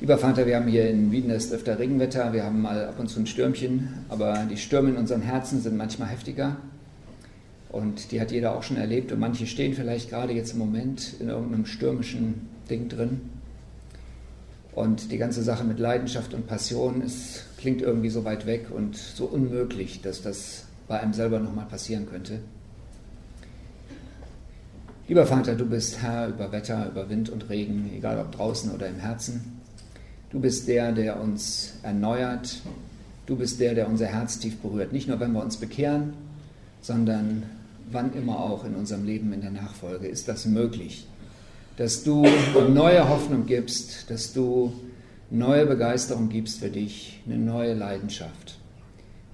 Lieber Vater, wir haben hier in Wiedenest öfter Regenwetter, wir haben mal ab und zu ein Stürmchen, aber die Stürme in unseren Herzen sind manchmal heftiger. Und die hat jeder auch schon erlebt und manche stehen vielleicht gerade jetzt im Moment in irgendeinem stürmischen Ding drin. Und die ganze Sache mit Leidenschaft und Passion ist, klingt irgendwie so weit weg und so unmöglich, dass das bei einem selber nochmal passieren könnte. Lieber Vater, du bist Herr über Wetter, über Wind und Regen, egal ob draußen oder im Herzen. Du bist der, der uns erneuert. Du bist der, der unser Herz tief berührt. Nicht nur, wenn wir uns bekehren, sondern wann immer auch in unserem Leben in der Nachfolge ist das möglich. Dass du neue Hoffnung gibst, dass du neue Begeisterung gibst für dich, eine neue Leidenschaft.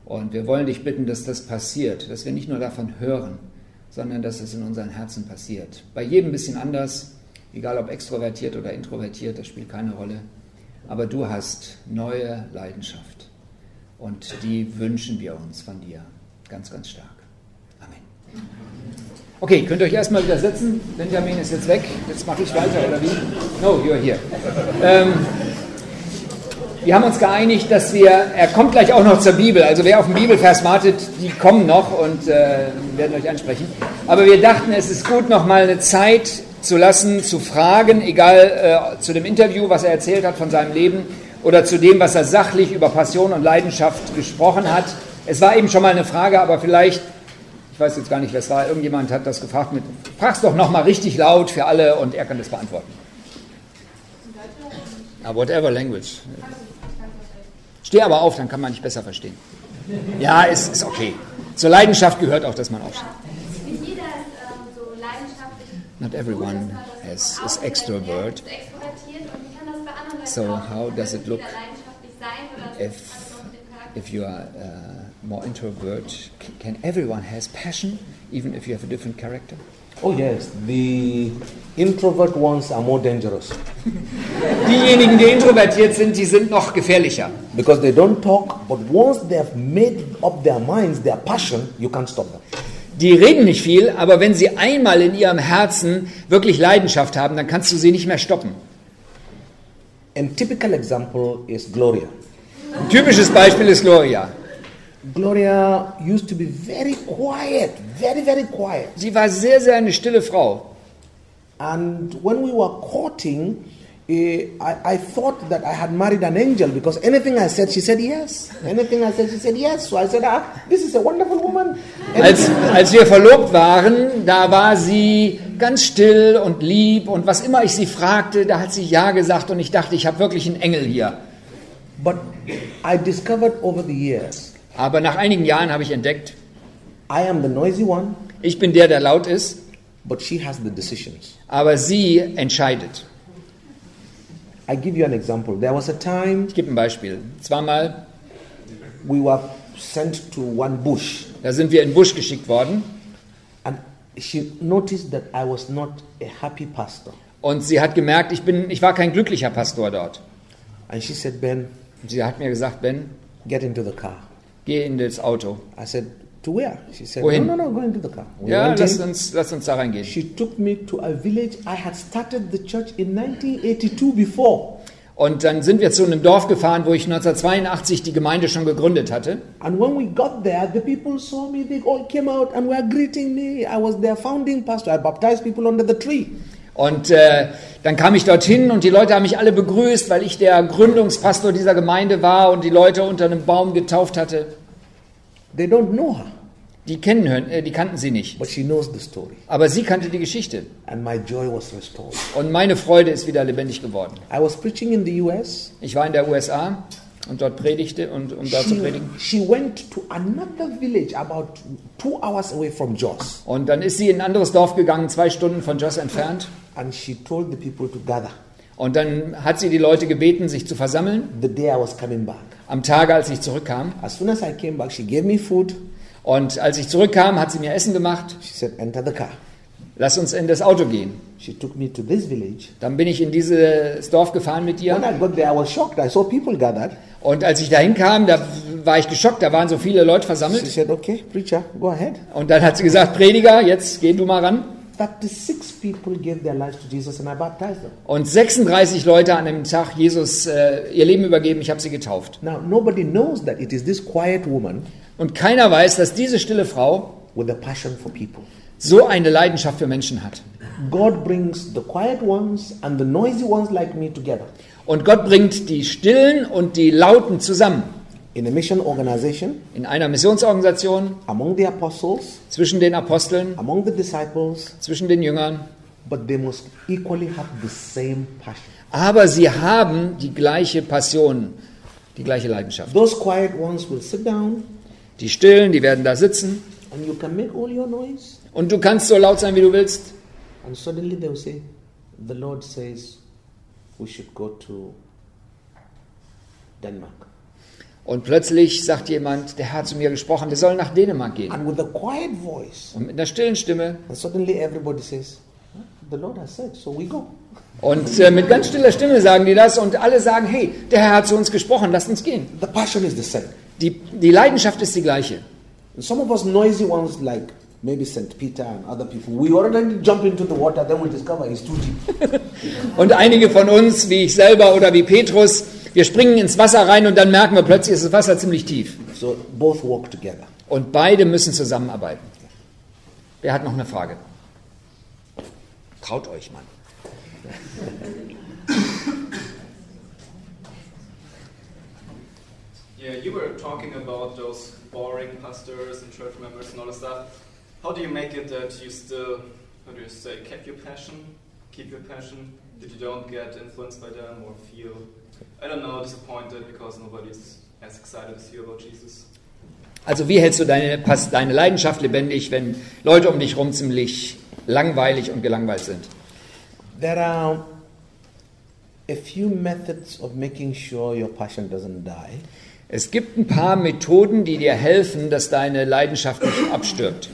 Und wir wollen dich bitten, dass das passiert, dass wir nicht nur davon hören, sondern dass es in unseren Herzen passiert. Bei jedem ein bisschen anders, egal ob extrovertiert oder introvertiert, das spielt keine Rolle. Aber du hast neue Leidenschaft und die wünschen wir uns von dir ganz, ganz stark. Amen. Okay, könnt ihr euch erstmal wieder setzen. Benjamin ist jetzt weg. Jetzt mache ich weiter, oder wie? No, you're here. Ähm, wir haben uns geeinigt, dass wir, er kommt gleich auch noch zur Bibel, also wer auf den Bibelvers wartet, die kommen noch und äh, werden euch ansprechen. Aber wir dachten, es ist gut, noch mal eine Zeit zu lassen, zu fragen, egal äh, zu dem Interview, was er erzählt hat von seinem Leben oder zu dem, was er sachlich über Passion und Leidenschaft gesprochen hat. Es war eben schon mal eine Frage, aber vielleicht, ich weiß jetzt gar nicht, wer es war, irgendjemand hat das gefragt mit, frag's doch noch mal richtig laut für alle und er kann das beantworten. Ah, whatever language. Steh aber auf, dann kann man dich besser verstehen. Ja, ist, ist okay. Zur Leidenschaft gehört auch, dass man aufsteht. Not everyone has, is extrovert. So how does it look if if you are uh, more introvert? Can everyone has passion, even if you have a different character? Oh, yes, the introvert ones are more dangerous Diejenigen, die introvertiert sind, die sind noch gefährlicher. because they don't talk, but once they have made up their minds, their passion, you can't stop them. Die reden nicht viel, aber wenn sie einmal in ihrem Herzen wirklich Leidenschaft haben, dann kannst du sie nicht mehr stoppen. Ein typisches Beispiel ist Gloria. Gloria used to be very quiet, very, very quiet. Sie war sehr, sehr eine stille Frau. And when we were courting, I, I thought that I had married an angel because anything I said, she said yes. Anything I said, she said yes. So I said, ah, this is a wonderful woman. Als, als wir verlobt waren, da war sie ganz still und lieb und was immer ich sie fragte, da hat sie Ja gesagt und ich dachte, ich habe wirklich einen Engel hier. But I discovered over the years, Aber nach einigen Jahren habe ich entdeckt, I am the noisy one, ich bin der, der laut ist, but she has the decisions. aber sie entscheidet. I give you an example. There was a time Ich gebe ein Beispiel. Zweimal, we were sent to one bush, da sind wir in Busch geschickt worden and she noticed that I was not a happy pastor. und sie hat gemerkt, ich, bin, ich war kein glücklicher Pastor dort. And she said, Ben, Und sie hat mir gesagt, Ben, get into the car. geh in das Auto. I said, to where? She said, Wohin? no, no, no, go into the car. We Ja, lass in. uns, lass uns da reingehen. She took me to a village. I had started the church in 1982 before. Und dann sind wir zu einem Dorf gefahren, wo ich 1982 die Gemeinde schon gegründet hatte. And when we got there, the people saw me. They all came out and were greeting me. I was their founding pastor. I baptized people under the tree. Und äh, dann kam ich dorthin und die Leute haben mich alle begrüßt, weil ich der Gründungspastor dieser Gemeinde war und die Leute unter einem Baum getauft hatte. They don't know her, Die, kennen, äh, die kannten sie nicht. but she knows the story. Aber sie kannte die Geschichte. And my joy was restored. Und meine Freude ist wieder lebendig geworden. I was preaching in the US. Ich war in der USA und dort predigte und um dort zu She, predigen. she went to another village about two hours away from Jos. Und dann ist sie in ein anderes Dorf gegangen, zwei Stunden von Jos entfernt. And she told the people to gather Und dann hat sie die Leute gebeten, sich zu versammeln. the day I was coming back. Am Tage, als ich zurückkam. As soon as I came back, she gave me food. Und als ich zurückkam, hat sie mir Essen gemacht. She said, Enter the car. Lass uns in das Auto gehen. She took me to this village. Dann bin ich in dieses Dorf gefahren mit When ihr. I got there, I was shocked. I saw people gathered. Und als ich dahin kam, da war ich geschockt. Da waren so viele Leute She versammelt. said, Okay, preacher, go ahead. Und dann hat sie gesagt, Prediger, jetzt geh du mal ran. 36 people gave their lives to Jesus and I baptized them. Und 36 Leute an dem Tag Jesus äh, ihr Leben übergeben, ich habe sie getauft. Now, nobody knows that it is this quiet woman Und keiner weiß, dass diese stille Frau with a passion for people. so eine Leidenschaft für Menschen hat. God brings the quiet ones and the noisy ones like me together Und Gott bringt die Stillen und die Lauten zusammen. In a mission organization In einer Missionsorganisation, among the apostles, zwischen den Aposteln, among the disciples, zwischen den Jüngern. but they must equally have the same passion. Aber sie haben die gleiche Passion, die gleiche Leidenschaft. Those quiet ones will sit down Die Stillen, die werden da sitzen. and you can make all your noise, Und du kannst so laut sein, wie du willst. and suddenly they'll say, The Lord says we should go to Denmark. Und plötzlich sagt jemand, der Herr hat zu mir gesprochen, wir sollen nach Dänemark gehen. And with a quiet voice, Und mit einer stillen Stimme and suddenly everybody says, The Lord has said, so we go. und äh, mit ganz stiller Stimme sagen die das und alle sagen, hey, der Herr hat zu uns gesprochen, lasst uns gehen. The passion is the same. Die, die Leidenschaft ist die gleiche. And some of us noisy ones like maybe St. Peter and other people, we already jump into the water, then we discover it's too deep. Und einige von uns, wie ich selber oder wie Petrus, wir springen ins Wasser rein und dann merken wir plötzlich, ist das Wasser ziemlich tief. So both walk together. Und beide müssen zusammenarbeiten. Wer hat noch eine Frage? Traut euch, Mann. Yeah, you were talking about those boring pastors and church members and all that stuff. How do you make it that you still, how do you say, keep your passion, keep your passion, that you don't get influenced by them or feel, I don't know, disappointed because nobody's as excited as you about Jesus? Also wie hältst du deine, deine Leidenschaft lebendig, wenn Leute um dich herum ziemlich langweilig und gelangweilt sind? There are a few methods of making sure your passion doesn't die. Es gibt ein paar Methoden, die dir helfen, dass deine Leidenschaft nicht abstirbt.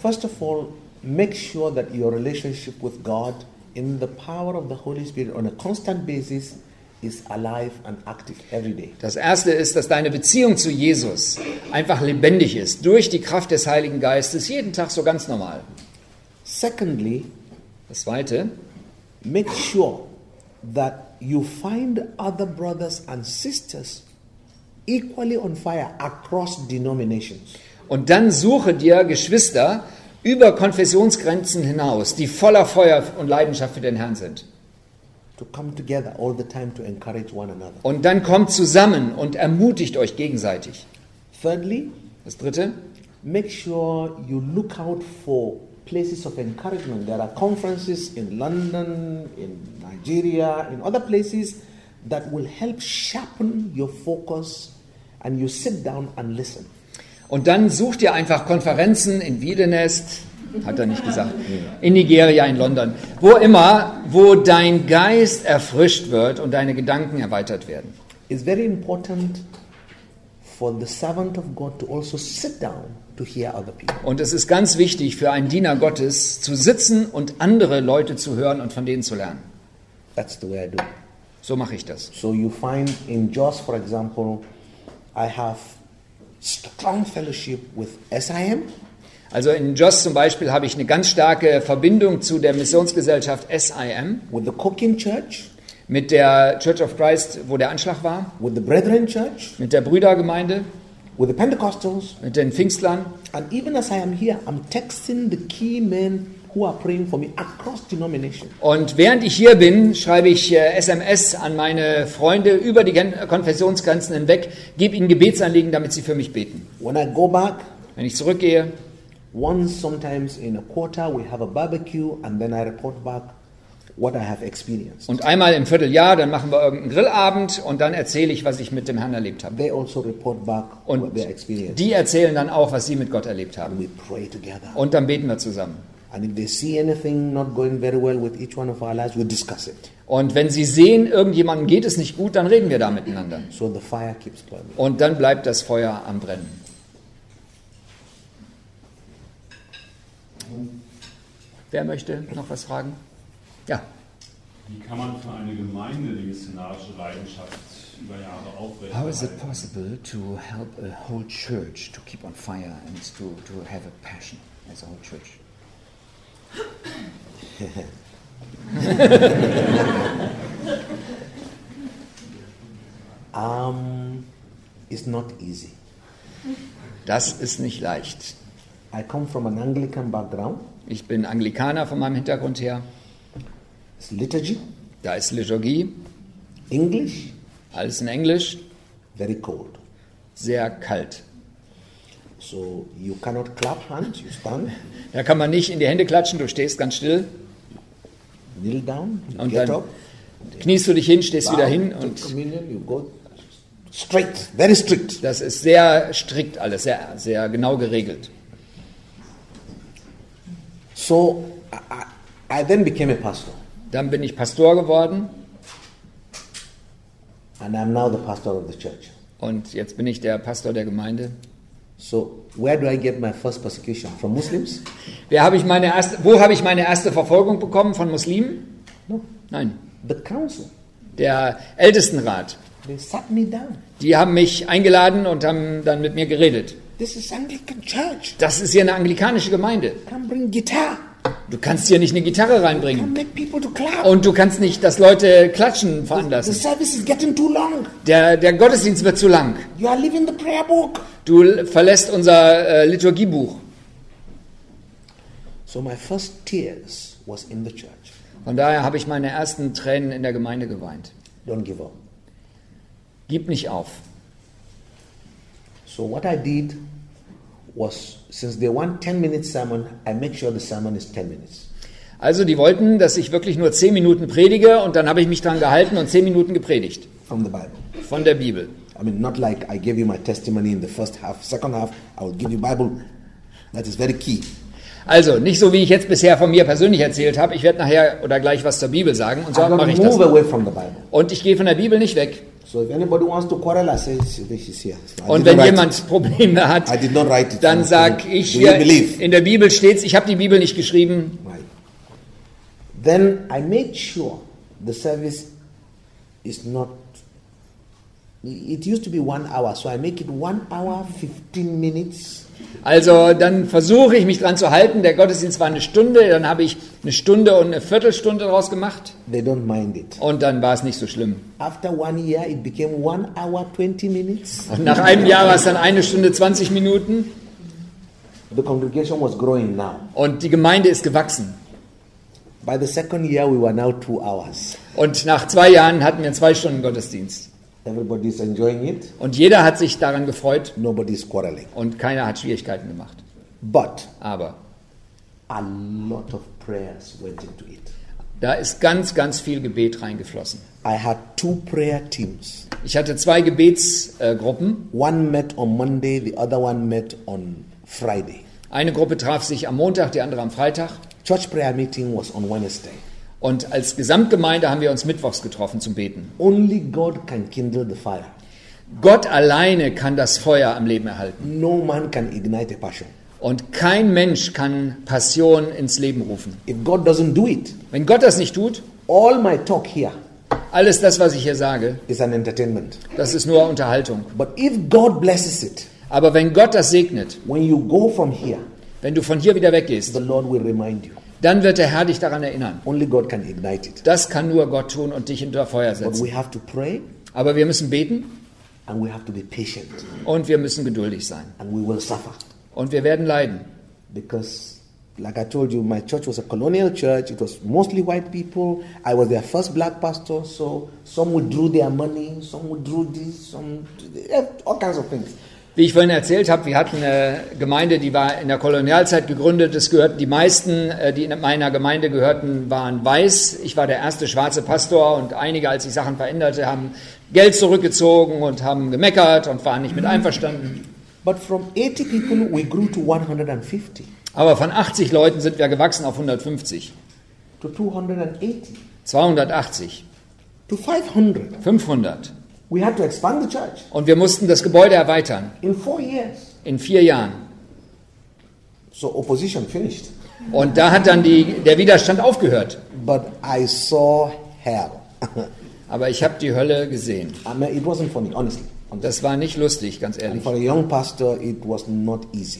First of all, make sure that your relationship with God in the power of the Holy Spirit on a constant basis is alive and active every day. Das erste ist, dass deine Beziehung zu Jesus einfach lebendig ist, durch die Kraft des Heiligen Geistes, jeden Tag so ganz normal. Secondly, Das zweite, make sure that you find other brothers and sisters equally on fire across denominations. und dann suche dir Geschwister über Konfessionsgrenzen hinaus, die voller Feuer und Leidenschaft für den Herrn sind. Und dann kommt zusammen und ermutigt euch gegenseitig. Thirdly, Das dritte, make sure you look out for places of encouragement. There are conferences in London, in Nigeria, in other places that will help sharpen your focus and you sit down and listen. Und dann sucht ihr einfach Konferenzen in Wiedenest, hat er nicht gesagt, in Nigeria, in London, wo immer, wo dein Geist erfrischt wird und deine Gedanken erweitert werden. It's very important for the servant of God to also sit down to hear other people. Und es ist ganz wichtig für einen Diener Gottes zu sitzen und andere Leute zu hören und von denen zu lernen. That's the way I do it. So mache ich das. So you find in Jos, for example, I have strong fellowship with SIM. Also in Jos zum Beispiel habe ich eine ganz starke Verbindung zu der Missionsgesellschaft SIM, with the Cooking Church, mit der Church of Christ, wo der Anschlag war, with the Brethren Church, mit der Brüdergemeinde, with the Pentecostals, mit den Pfingstlern. and even as I am here, I'm texting the key men who are praying for me across denominations. Und während ich hier bin, schreibe ich äh, SMS an meine Freunde über die Konfessionsgrenzen hinweg, gebe ihnen Gebetsanliegen, damit sie für mich beten. When I go back, Wenn ich zurückgehe, once sometimes in a quarter, we have a barbecue, and then I report back what I have experienced. und einmal im Vierteljahr, dann machen wir irgendeinen Grillabend und dann erzähle ich, was ich mit dem Herrn erlebt habe. They also report back what Und they experienced. die erzählen dann auch, was sie mit Gott erlebt haben. And we pray together. Und dann beten wir zusammen. And if they see anything not going very well with each one of our lives, we discuss it. Und wenn sie sehen, irgendjemandem geht es nicht gut, dann reden wir da miteinander. So the fire keeps burning. Und dann bleibt das Feuer am Brennen. Wer möchte noch was fragen? Ja. Wie kann man für eine Gemeinde die missionarische Leidenschaft über Jahre How is it aufrechterhalten? possible to help a whole church to keep on fire and to, to have a passion as a whole church? um, it's not easy. Das ist nicht leicht. I come from an Anglican background. Ich bin Anglikaner von meinem Hintergrund her. It's liturgy, Da ist Liturgie, English, alles in Englisch, very cold. sehr kalt. So you cannot clap hands, you stand, Da kann man nicht in die Hände klatschen, du stehst ganz still, kneel down, Und get dann up, kniest du dich hin, stehst bow, wieder hin und straight, very strict. das ist sehr strikt alles, sehr, sehr genau geregelt. So I, I, then became a pastor, Dann bin ich Pastor geworden and I'm now the pastor of the church. und jetzt bin ich der Pastor der Gemeinde. So where do I get my first persecution? From Muslims? Wer habe ich meine erste, wo habe ich meine erste Verfolgung bekommen von Muslimen? No. Nein, The council. der Ältestenrat. They sat me down. Die haben mich eingeladen und haben dann mit mir geredet. This is Anglican church. Das ist hier eine anglikanische Gemeinde. Can't bring guitar. Du kannst hier nicht eine Gitarre Can't reinbringen. make people to clap. Und du kannst nicht, dass Leute klatschen The veranlassen. service is getting too long. Der, der Gottesdienst wird zu lang. You are leaving the prayer book. Du verlässt unser äh, Liturgiebuch. So my first tears was in the church. Von daher habe ich meine ersten Tränen in der Gemeinde geweint. Don't give up. Gib nicht auf. So what I did was, since they want 10 minute sermon, I make sure the sermon is 10 minutes. Also die wollten, dass ich wirklich nur zehn Minuten predige und dann habe ich mich dran gehalten und zehn Minuten gepredigt From the Bible. von der Bibel. I mean, not like I gave you my testimony in the first half. Second half, I will give you Bible. That is very key. Also nicht so, wie ich jetzt bisher von mir persönlich erzählt habe. Ich werde nachher oder gleich was zur Bibel sagen und so mache ich das. Und ich gehe von der Bibel nicht weg. So if anybody wants to quarrel, I say, "See, this is here. I Und wenn jemand Probleme hat, I did not write it. dann So, sag do ich you hier, believe? in der Bibel steht's, ich habe die Bibel nicht geschrieben. Right. Then I made sure the service is not. It used to be one hour, so I make it one hour, 15 minutes. Also dann versuche ich mich dran zu halten. Der Gottesdienst war eine Stunde, dann habe ich eine Stunde und eine Viertelstunde daraus gemacht They don't mind it. und dann war es nicht so schlimm. After one year, it became one hour, 20 minutes. Und nach einem Jahr war es dann eine Stunde 20 Minuten The congregation was growing now. und die Gemeinde ist gewachsen. By the second year, we were now two hours. Und nach zwei Jahren hatten wir zwei Stunden Gottesdienst. Everybody is enjoying it. Und jeder hat sich daran gefreut Nobody is quarreling. und keiner hat Schwierigkeiten gemacht. But Aber a lot of prayers went into it. da ist ganz, ganz viel Gebet reingeflossen. I had two prayer teams. Ich hatte zwei Gebetsgruppen. One met on Monday, the other one met on Friday. Eine Gruppe traf sich am Montag, die andere am Freitag. Church prayer meeting was on Wednesday. Und als Gesamtgemeinde haben wir uns mittwochs getroffen zum Beten. Only God can kindle the fire. Gott alleine kann das Feuer am Leben erhalten. No man can ignite a passion. Und kein Mensch kann Passion ins Leben rufen. If God doesn't do it, Wenn Gott das nicht tut, all my talk here alles das, was ich hier sage, is an entertainment. das ist nur Unterhaltung. But if God blesses it, Aber wenn Gott das segnet, when you go from here, wenn du von hier wieder weggehst, the Lord will remind you. Dann wird der Herr dich daran erinnern. Only God can ignite it. Das kann nur Gott tun und dich unter Feuer But setzen. we have to pray Aber wir müssen beten and we have to be patient und wir müssen geduldig sein. and we will suffer. Und wir werden leiden. Because, like I told you, my church was a colonial church. It was mostly white people. I was their first black pastor, so some withdrew their money, some withdrew this, some all kinds of things. Wie ich vorhin erzählt habe, wir hatten eine Gemeinde, die war in der Kolonialzeit gegründet. Es gehörten die meisten, äh, die in meiner Gemeinde gehörten, waren weiß. Ich war der erste schwarze Pastor und einige, als sich Sachen veränderte, haben Geld zurückgezogen und haben gemeckert und waren nicht mit einverstanden. But from 80 people, we grew to 150, Aber von 80 Leuten sind wir gewachsen auf 150, to 280, 280, to 500. 500. We had to expand the church. Und wir mussten das Gebäude erweitern. In, four years. In vier Jahren. So opposition finished. Und da hat dann die, der Widerstand aufgehört. But I saw hell. Aber ich habe die Hölle gesehen. I mean, it wasn't funny, honestly. Das war nicht lustig, ganz ehrlich. Pastor,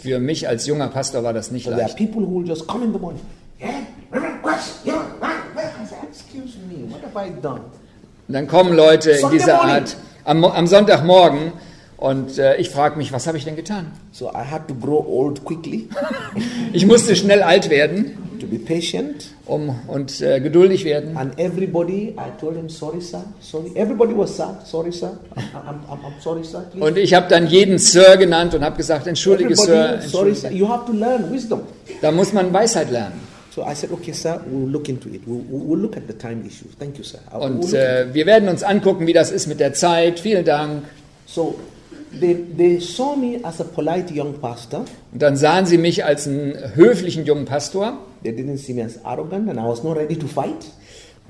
Für mich als junger Pastor war das nicht so leicht. people who just come in the morning. Yeah, Reverend Question. Yeah, Excuse me, what have I done? Und dann kommen Leute in dieser. Art am, am Sonntagmorgen und äh, ich frage mich, was habe ich denn getan? So I had to grow old quickly, Ich musste schnell alt werden to be patient. um, und äh, geduldig werden. And everybody, I told him, sorry, sir, sorry. Everybody was sir, sorry, sir. I'm, I'm, I'm, sorry, sir. Please. Und ich habe dann jeden Sir genannt und habe gesagt, entschuldige Sir, Everybody, sorry, entschuldige. sir. You have to learn wisdom. Da muss man Weisheit lernen. So I said, okay, sir, we'll look into it. We'll, we'll look at the time issue. Thank you, sir. We'll Und äh, wir werden uns angucken, wie das ist mit der Zeit. Vielen Dank. So they, they saw me as a polite young pastor. Und dann sahen sie mich als einen höflichen jungen Pastor. They didn't see me as arrogant, and I was not ready to fight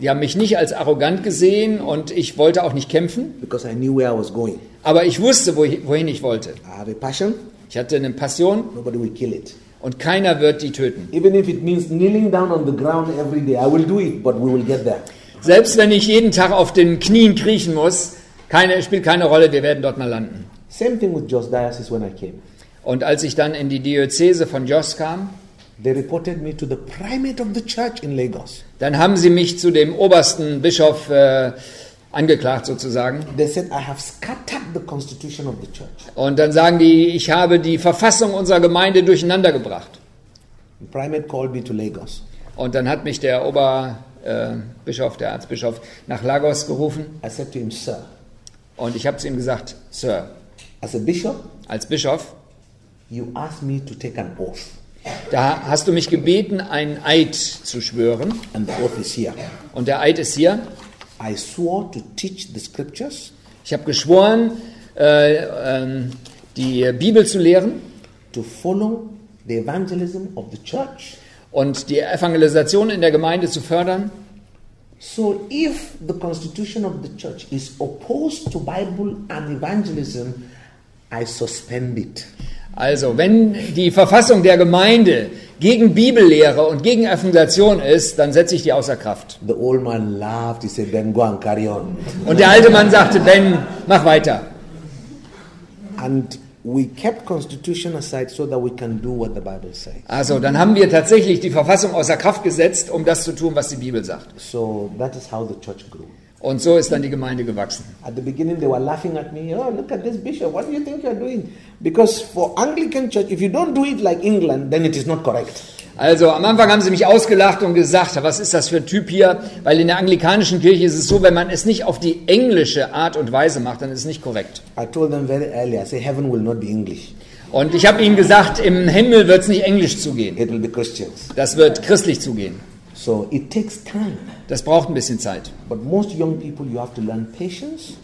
Die haben mich nicht als arrogant gesehen und ich wollte auch nicht kämpfen. because I knew where I was going. Aber ich wusste, wohi- wohin ich wollte. I have a passion, Ich hatte eine Passion nobody will kill it. Und keiner wird die töten. Even if it means kneeling down on the ground every day, I will do it, but we will get there. Selbst wenn ich jeden Tag auf den Knien kriechen muss, keine, spielt keine Rolle, wir werden dort mal landen. Same thing with Jos Diocese when I came. Und als ich dann in die Diözese von Jos kam, They reported me to the primate of the church in Lagos. dann haben sie mich zu dem obersten Bischof äh, angeklagt sozusagen. Said I have scattered the constitution of the church. Und dann sagen die, ich habe die Verfassung unserer Gemeinde durcheinander gebracht. The primate called me to Lagos. Und dann hat mich der Oberbischof, äh, der Erzbischof, nach Lagos gerufen. I said to him, Sir, Und ich habe zu ihm gesagt, Sir, as a bishop, als Bischof, you asked me to take an oath, da hast du mich gebeten, einen Eid zu schwören. and the oath is here. Und der Eid ist hier. I swore to teach the scriptures, Ich habe geschworen, äh, ähm, die Bibel zu lehren to follow the evangelism of the church. und die Evangelisation in der Gemeinde zu fördern. So, if the constitution of the church is opposed to Bible and evangelism, I suspend it. Also, wenn die Verfassung der Gemeinde gegen Bibellehre und gegen Evangelisation ist, dann setze ich die außer Kraft. The old man laughed. He said, Then go and carry on. Und der alte Mann sagte, Ben, mach weiter. And we kept constitution aside so that we can do what the Bible says. Also, dann haben wir tatsächlich die Verfassung außer Kraft gesetzt, um das zu tun, was die Bibel sagt. So that is how the church grew. Und so ist dann die Gemeinde gewachsen. At the beginning, they were laughing at me. Oh, look at this bishop. What do you think you're doing? Because for Anglican church, if you don't do it like England, then it is not correct. Also am Anfang haben sie mich ausgelacht und gesagt, was ist das für ein Typ hier? Weil in der anglikanischen Kirche ist es so, wenn man es nicht auf die englische Art und Weise macht, dann ist es nicht korrekt. I told them very early, I say, heaven will not be English. Und ich habe ihnen gesagt, im Himmel wird es nicht englisch zugehen. It will be Christians. Das wird christlich zugehen. So it takes time. Das braucht ein bisschen Zeit. But most young people, you have to learn patience.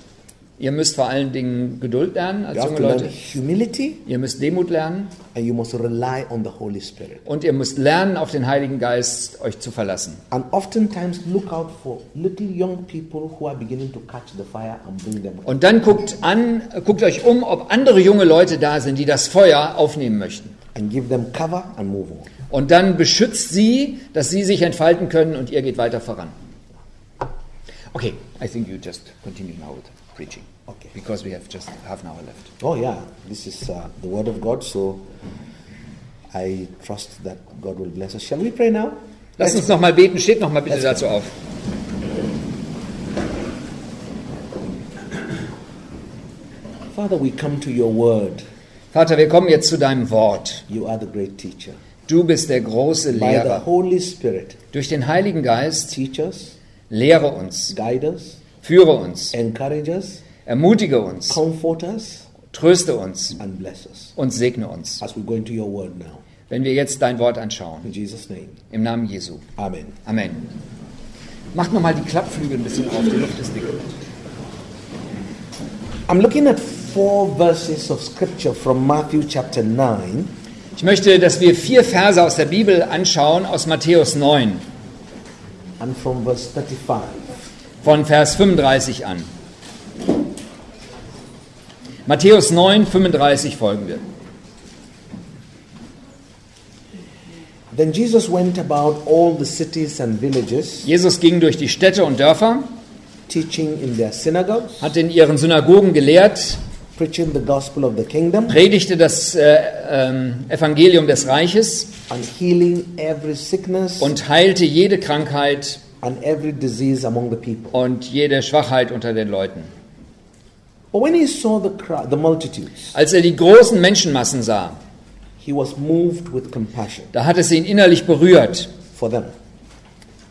Ihr müsst vor allen Dingen Geduld lernen You als have junge Leute. humility. Ihr müsst Demut lernen And you must rely on the Holy Spirit. und ihr müsst lernen, auf den Heiligen Geist euch zu verlassen. And oftentimes look out for little young people who are beginning to catch the fire and bring them. Und dann guckt an, guckt euch um, ob andere junge Leute da sind, die das Feuer aufnehmen möchten. And give them cover and move on. Und dann beschützt sie, dass sie sich entfalten können und ihr geht weiter voran. Okay, I think you just continue now with preaching. Okay. Because we have just half an hour left. Oh, yeah, this is uh, the Word of God, so I trust that God will bless us. Shall we pray now? Lass uns noch mal beten. Steht noch mal bitte dazu auf. Father, we come to your Word. Vater, wir kommen jetzt zu deinem Wort. You are the great teacher. Du bist der große Lehrer. Spirit, Durch den Heiligen Geist teach us, lehre uns, guide us, führe uns, encourage us, ermutige uns, comfort us, tröste uns und segne uns. Wenn wir jetzt dein Wort anschauen. Im Namen Jesu. Amen. Amen. Macht noch mal die Klappflügel ein bisschen auf, die Luft ist dick. I'm looking at four verses of Scripture from Matthew chapter 9. Ich möchte, dass wir vier Verse aus der Bibel anschauen, aus Matthäus 9, and from verse 35. von Vers 35 an. Matthäus 9, 35 folgen wir. Then Jesus went about all the cities and villages, Jesus ging durch die Städte und Dörfer, teaching in their synagogues, hat in ihren Synagogen gelehrt, preaching the gospel of the kingdom, predigte das äh, ähm, Evangelium des Reiches and healing every sickness und heilte jede Krankheit and every disease among the people. und jede Schwachheit unter den Leuten. But when he saw the crowd, the multitudes, Als er die großen Menschenmassen sah, he was moved with compassion da hat es ihn innerlich berührt for them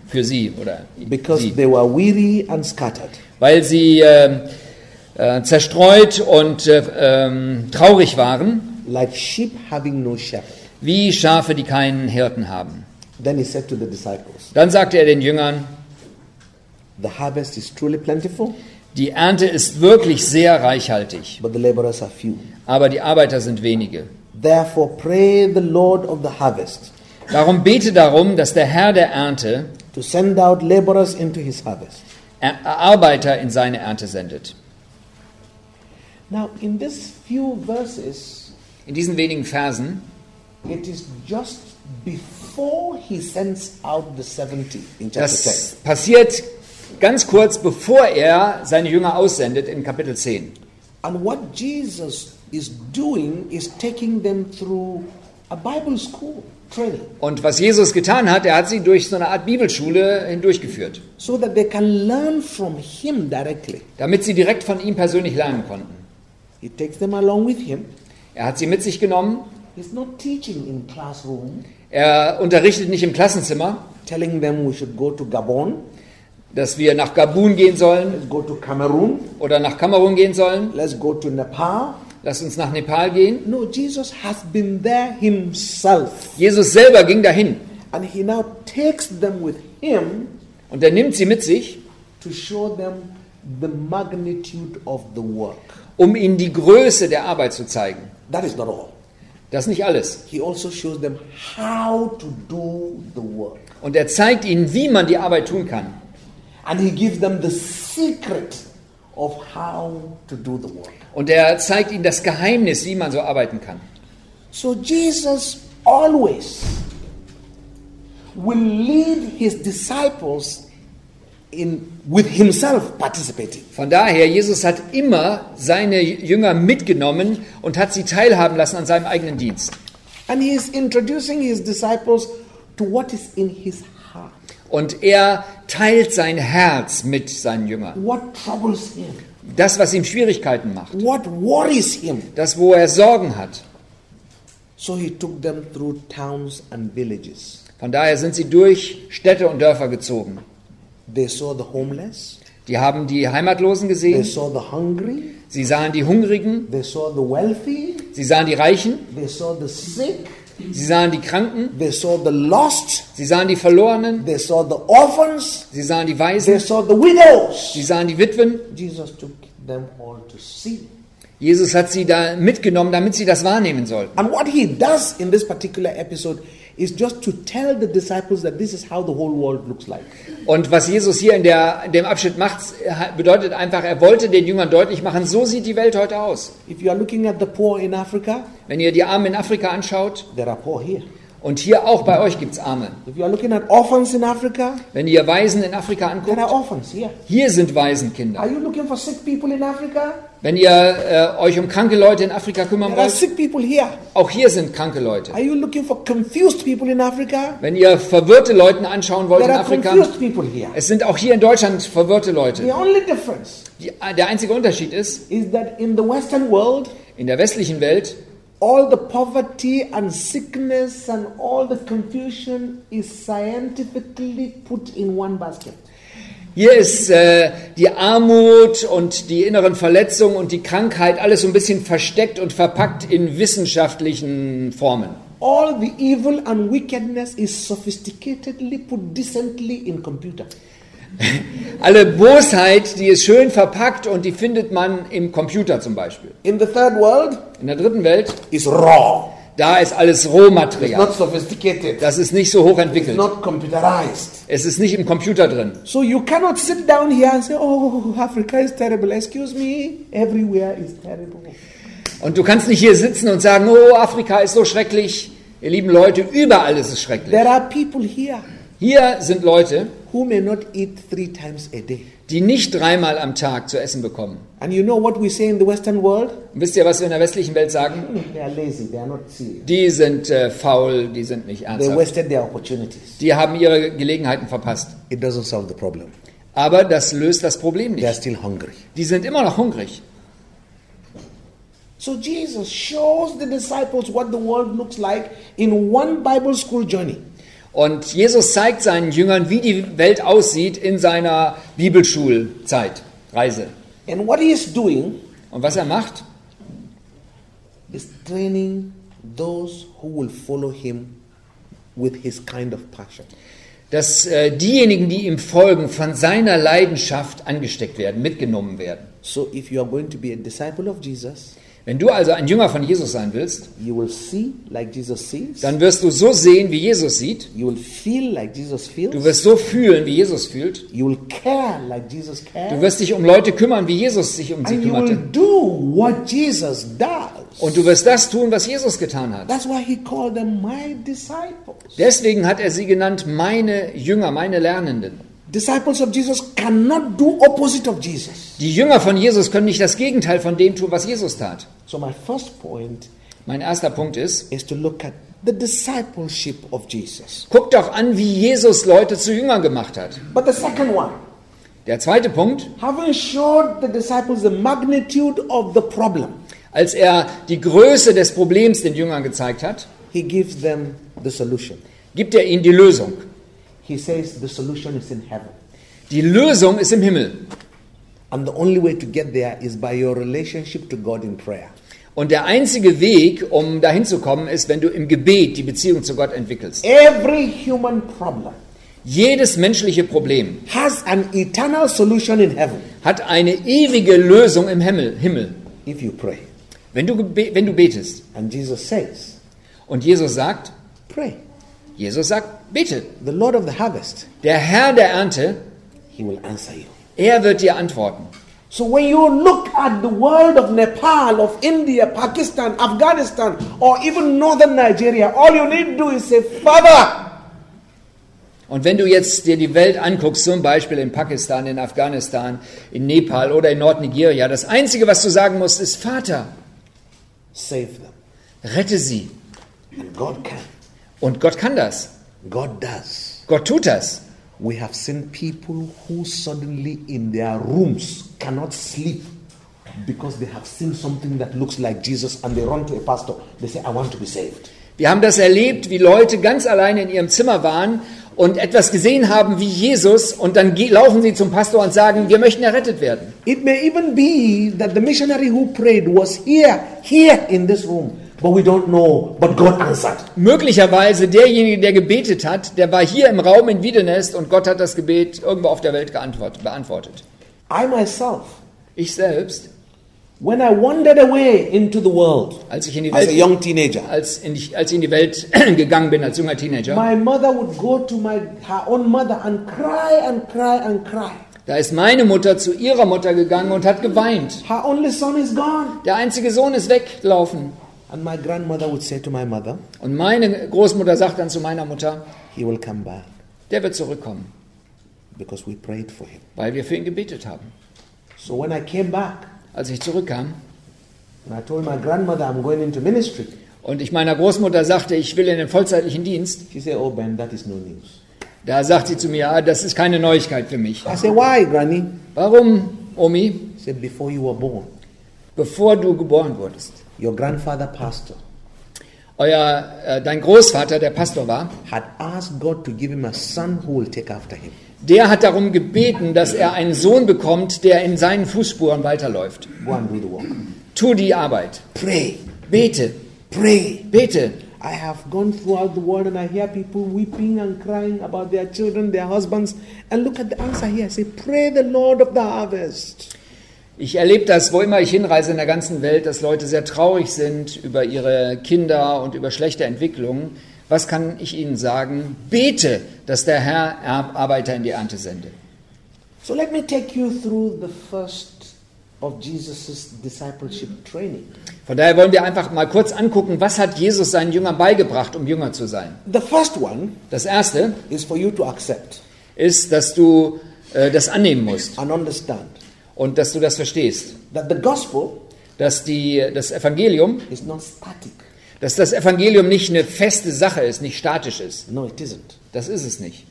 für sie oder because sie, they were weary and scattered. weil sie äh, äh, zerstreut und äh, ähm, traurig waren, like sheep having no shepherd. wie Schafe, die keinen Hirten haben. Then he said to the disciples, Dann sagte er den Jüngern, The harvest is truly plentiful, die Ernte ist wirklich sehr reichhaltig, but the laborers are few. aber die Arbeiter sind wenige. Therefore, pray the Lord of the harvest Darum bete darum, dass der Herr der Ernte to send out laborers into his harvest. Er- Arbeiter in seine Ernte sendet. Now, in these few verses, In diesen wenigen Versen it is just before he sends out the 70 in chapter 10. Das passiert ganz kurz bevor er seine Jünger aussendet in Kapitel 10. And what Jesus is doing is taking them through a Bible school Und was Jesus getan hat, er hat sie durch so eine Art Bibelschule hindurchgeführt, so that they can learn from him directly. damit sie direkt von ihm persönlich lernen konnten. He takes them along with him. Er hat sie mit sich genommen. He's not teaching in classroom, Er unterrichtet nicht im Klassenzimmer, telling them we should go to Gabon, dass wir nach Gabun gehen sollen let's go to Cameroon, oder nach Kamerun gehen sollen. let's go to Nepal. Lass uns nach Nepal gehen. No, Jesus has been there himself. Jesus selber ging dahin And he now takes them with him und er nimmt sie mit sich, to show them the magnitude of the work. Um ihnen die Größe der Arbeit zu zeigen. That is not all. Das ist nicht alles. He also shows them how to do the work. Und er zeigt ihnen, wie man die Arbeit tun kann. And he gives them the secret of how to do the work. Und er zeigt ihnen das Geheimnis, wie man so arbeiten kann. So Jesus always will lead his disciples in with himself participating. Von daher, Jesus hat immer seine Jünger mitgenommen und hat sie teilhaben lassen an seinem eigenen Dienst. And he is introducing his disciples to what is in his heart. Und er teilt sein Herz mit seinen Jüngern. What troubles him? Das, was ihm Schwierigkeiten macht. What worries him? Das, wo er Sorgen hat. So he took them through towns and villages. Von daher sind sie durch Städte und Dörfer gezogen. They saw the homeless, Die haben die Heimatlosen they gesehen, saw the hungry, sie sahen die Hungrigen, they saw the wealthy, sie sahen die Reichen, they saw the sick, sie sahen die Kranken, they saw the lost, sie sahen die Verlorenen, they saw the orphans, sie sahen die they Waisen, saw the widows. sie sahen die Witwen. Jesus took them all to see. Jesus hat sie da mitgenommen, damit sie das wahrnehmen sollten. And what he does in this particular episode is just to tell the disciples that this is how the whole world looks like. Und was Jesus hier in, der, in dem Abschnitt macht, bedeutet einfach, er wollte den Jüngern deutlich machen, so sieht die Welt heute aus. If you are looking at the poor in Africa, Wenn ihr die Armen in Afrika anschaut, there are poor here. Und hier auch bei euch gibt es Arme. If you are looking at orphans in Africa, Wenn ihr Waisen in Afrika anguckt, orphans here. hier sind Are Waisenkinder. Wenn ihr äh, euch um kranke Leute in Afrika kümmern There are wollt, sick people here. auch hier sind kranke Leute. Wenn ihr verwirrte Leute anschauen wollt in Afrika, es sind auch hier in Deutschland verwirrte Leute. Die, der einzige Unterschied ist, is in world, in der westlichen Welt all the poverty and sickness and all the confusion is scientifically put in one basket. Hier ist äh, die Armut und die inneren Verletzungen und die Krankheit alles so ein bisschen versteckt und verpackt in wissenschaftlichen Formen. All the evil and wickedness is sophisticatedly put decently in computer. Alle Bosheit, die ist schön verpackt und die findet man im Computer zum Beispiel. In the third world, In der dritten Welt, is raw. da ist alles It's Rohmaterial. not sophisticated. Das ist nicht so hoch It's entwickelt. not computerized. Es ist nicht im Computer drin. So you cannot sit down here and say, "Oh, Africa is terrible." Excuse me, everywhere is terrible. Und du kannst nicht hier sitzen und sagen, oh, Afrika ist so schrecklich. Ihr lieben Leute, überall ist es schrecklich. There are people here Hier sind Leute, who may not eat three times a day. die nicht dreimal am Tag zu essen bekommen. And you know what we say in the Western world? Und wisst ihr, was wir in der westlichen Welt sagen? Hmm, They are lazy, they are not serious. Die sind äh, faul, die sind nicht They ernsthaft. wasted their opportunities. Die haben ihre Gelegenheiten verpasst. It doesn't solve the problem. Aber das löst das Problem They are nicht. still hungry. Die sind immer noch hungrig. So Jesus shows the disciples what the world looks like in one Bible school journey. Und Jesus zeigt seinen Jüngern, wie die Welt aussieht in seiner Bibelschulzeit, Reise. And what he is doing Und was er macht? is training those who will follow him with his kind of passion. Dass äh, diejenigen, die ihm folgen, von seiner Leidenschaft angesteckt werden, mitgenommen werden. So if you are going to be a disciple of Jesus, Wenn du also ein Jünger von Jesus sein willst, see like Jesus sees. dann wirst du so sehen, wie Jesus sieht. You will feel like Jesus feels. Du wirst so fühlen, wie Jesus fühlt. You will care like Jesus Du wirst dich um Leute kümmern, wie Jesus sich um sie And kümmerte. Und du wirst das tun, was Jesus getan hat. That's why he called them my disciples. Deswegen hat er sie genannt, meine Jünger, meine Lernenden. Disciples of Jesus cannot do opposite of Jesus. Die Jünger von Jesus können nicht das Gegenteil von dem tun, was Jesus tat. So my first point Mein erster Punkt ist, is to look at the discipleship of Jesus. guck doch an, wie Jesus Leute zu Jüngern gemacht hat. But the second one, Der zweite Punkt, having showed the disciples the magnitude of the problem, als er die Größe des Problems den Jüngern gezeigt hat, he gives them the solution. gibt er ihnen die Lösung. He says the solution is in heaven. Die Lösung ist im Himmel. And the only way to get there is by your relationship to God in prayer. Und der einzige Weg, um dahin zu kommen, ist, wenn du im Gebet die Beziehung zu Gott entwickelst. Every human problem Jedes menschliche Problem has an eternal solution in heaven hat eine ewige Lösung im Himmel. Himmel. if you pray. Wenn, du, wenn du betest And Jesus says, und Jesus sagt, Pray. Jesus sagt, bete. The Lord of the harvest, Der Herr der Ernte, He will answer you. er wird dir antworten. So when you look at the world of Nepal, of India, Pakistan, Afghanistan, or even northern Nigeria, all you need to do is say, Father, Und wenn du jetzt dir die Welt anguckst, zum Beispiel in Pakistan, in Afghanistan, in Nepal oder in Nordnigeria, das Einzige, was du sagen musst, ist Vater, save them. rette sie. And God can. Und Gott kann das. God does. Gott tut das. We have seen people who suddenly in their rooms cannot sleep because they have seen something that looks like Jesus and they run to a pastor. They say, I want to be saved. Wir haben das erlebt, wie Leute ganz alleine in ihrem Zimmer waren und etwas gesehen haben wie Jesus und dann laufen sie zum Pastor und sagen, wir möchten errettet werden. It may even be that the missionary who prayed was here, here in this room, but we don't know, but God answered. Möglicherweise derjenige, der gebetet hat, der war hier im Raum in Wiedenest und Gott hat das Gebet irgendwo auf der Welt geantwortet, beantwortet. I myself, Ich selbst, when I wandered away into the world als ich in die as a Welt, young teenager, als, in die, als ich in die Welt gegangen bin als junger Teenager, my mother would go to my her own mother and cry and cry and cry. da ist meine Mutter zu ihrer Mutter gegangen und hat geweint. Her only son is gone. Der einzige Sohn ist weggelaufen. And my grandmother would say to my mother, Und meine Großmutter sagt dann zu meiner Mutter, He will come back der wird zurückkommen, because we prayed for him. weil wir für ihn gebetet haben. So when I came back Als ich zurückkam and I told my grandmother I'm going into ministry, und ich meiner Großmutter sagte, ich will in den vollzeitlichen Dienst, she said, Oh, Ben, that is no news. da sagt sie zu mir, ah, das ist keine Neuigkeit für mich. I said, Why, Granny? Warum, Omi? She said, Before you were born, Bevor du geboren wurdest, your grandfather, pastor, euer, äh, dein Großvater, der Pastor war, had asked God to give him a son who will take after him. der hat darum gebeten, dass er einen Sohn bekommt, der in seinen Fußspuren weiterläuft. Go and do the work. Tu die Arbeit. Pray, Bete, pray. bete. I have gone throughout the world and I hear people weeping and crying about their children, their husbands. And look at the answer here. I say, Pray the Lord of the harvest. Ich erlebe das, wo immer ich hinreise in der ganzen Welt, dass Leute sehr traurig sind über ihre Kinder und über schlechte Entwicklungen. Was kann ich ihnen sagen? Bete, dass der Herr Ar- Arbeiter in die Ernte sende. So let me take you through the first of Jesus' discipleship training. Von daher wollen wir einfach mal kurz angucken, was hat Jesus seinen Jüngern beigebracht, um Jünger zu sein. The first one Das erste is for you to accept ist, dass du äh, das annehmen musst and understand und dass du das verstehst. that the gospel Dass die, das Evangelium, is not static. dass das Evangelium nicht eine feste Sache ist, nicht statisch ist. No, it isn't. Das ist es nicht.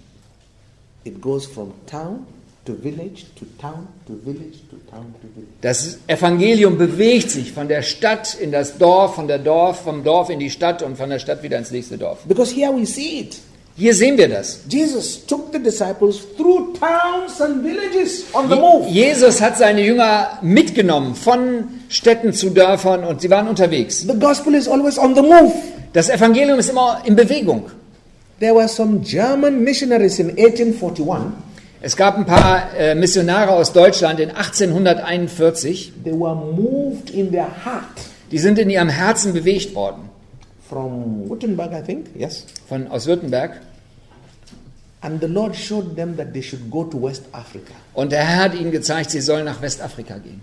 It goes from town to village to town to village to town to village. Das Evangelium bewegt sich von der Stadt in das Dorf, von der Dorf, vom Dorf in die Stadt und von der Stadt wieder ins nächste Dorf. Because here we see it. Hier sehen wir das. Jesus took the disciples through towns and villages on the move. Jesus hat seine Jünger mitgenommen von Städten zu Dörfern und sie waren unterwegs. The gospel is always on the move. Das Evangelium ist immer in Bewegung. There were some German missionaries in 1841. Es gab ein paar äh, Missionare aus Deutschland in 1841, They were moved in their heart die sind in ihrem Herzen bewegt worden from Wittenberg, I think, yes. von aus Württemberg And the Lord showed them that they should go to West Africa. und der Herr hat ihnen gezeigt, sie sollen nach Westafrika gehen.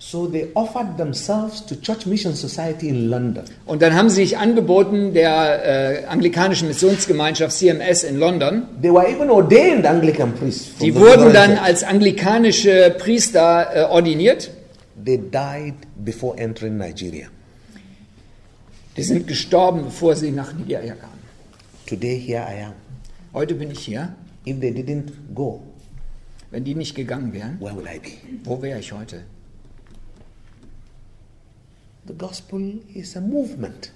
So they offered themselves to Church Mission Society in London. Und dann haben sie sich angeboten der äh, anglikanischen Missionsgemeinschaft CMS in London. They were even ordained Anglican priests. Die wurden dann als anglikanische Priester äh, ordiniert. They died before entering Nigeria. Die sind gestorben, bevor sie nach Nigeria kamen. Today, here I am. Heute bin ich hier. If they didn't go, Wenn die nicht gegangen wären, where would I be? wo wäre ich heute? The gospel is a movement.